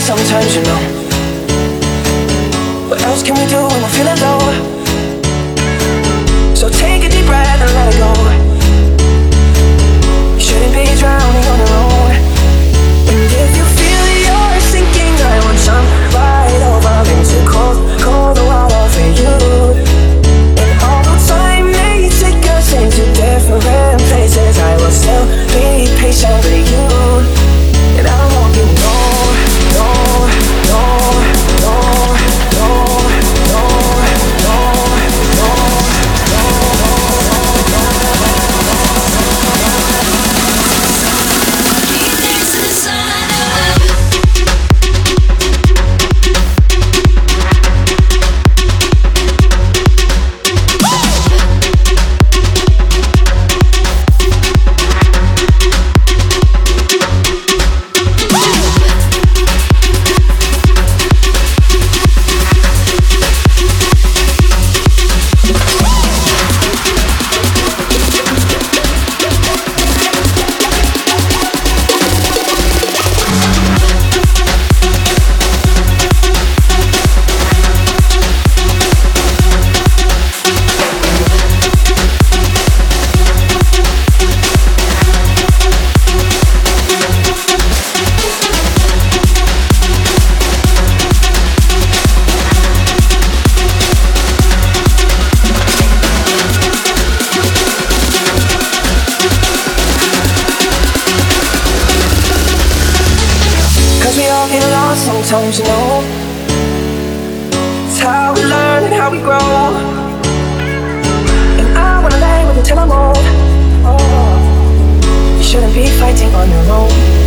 sometimes, you know. What else can we do? get lost sometimes, you know. It's how we learn and how we grow. And I wanna lay with you till I'm old. Oh. You shouldn't be fighting on your own.